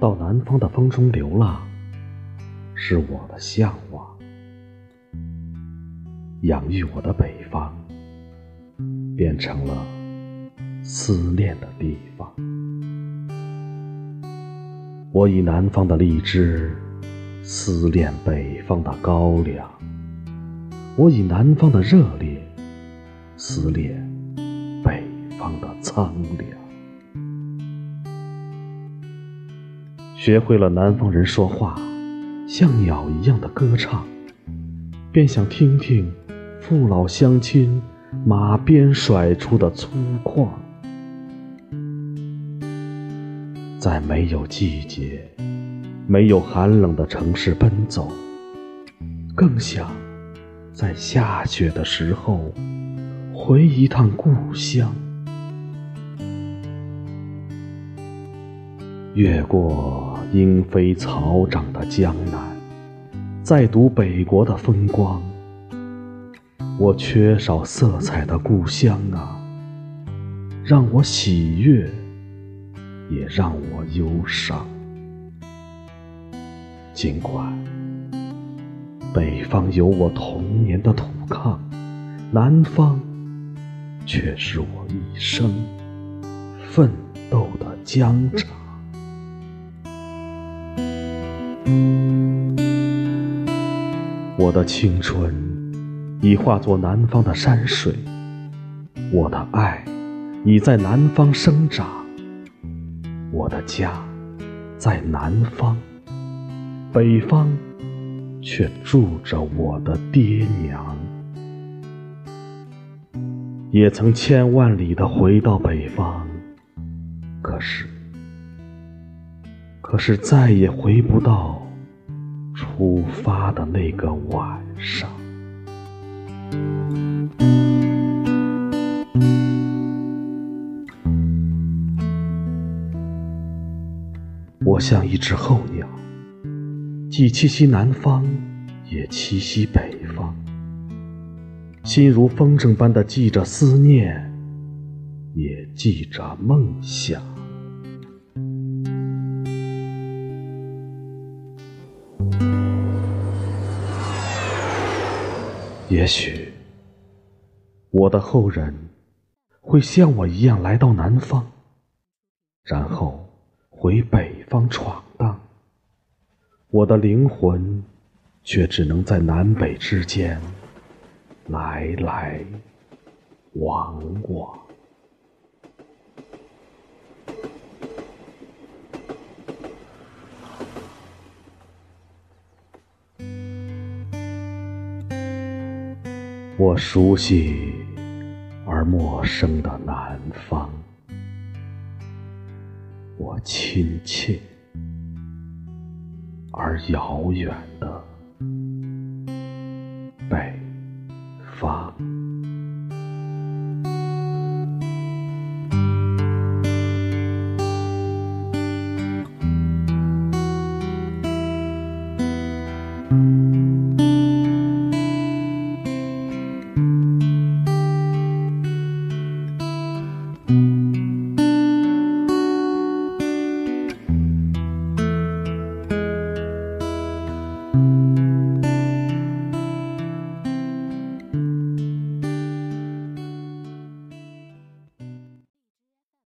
到南方的风中流浪，是我的向往；养育我的北方，变成了思念的地方。我以南方的荔枝思念北方的高粱，我以南方的热烈思念北方的苍凉。学会了南方人说话，像鸟一样的歌唱，便想听听父老乡亲马鞭甩出的粗犷。在没有季节、没有寒冷的城市奔走，更想在下雪的时候回一趟故乡。越过莺飞草长的江南，再读北国的风光。我缺少色彩的故乡啊，让我喜悦，也让我忧伤。尽管北方有我童年的土炕，南方却是我一生奋斗的疆场。我的青春已化作南方的山水，我的爱已在南方生长，我的家在南方，北方却住着我的爹娘。也曾千万里的回到北方，可是。可是再也回不到出发的那个晚上。我像一只候鸟，既栖息南方，也栖息北方，心如风筝般的系着思念，也系着梦想。也许我的后人会像我一样来到南方，然后回北方闯荡。我的灵魂却只能在南北之间来来往往。我熟悉而陌生的南方。我亲切而遥远的北方。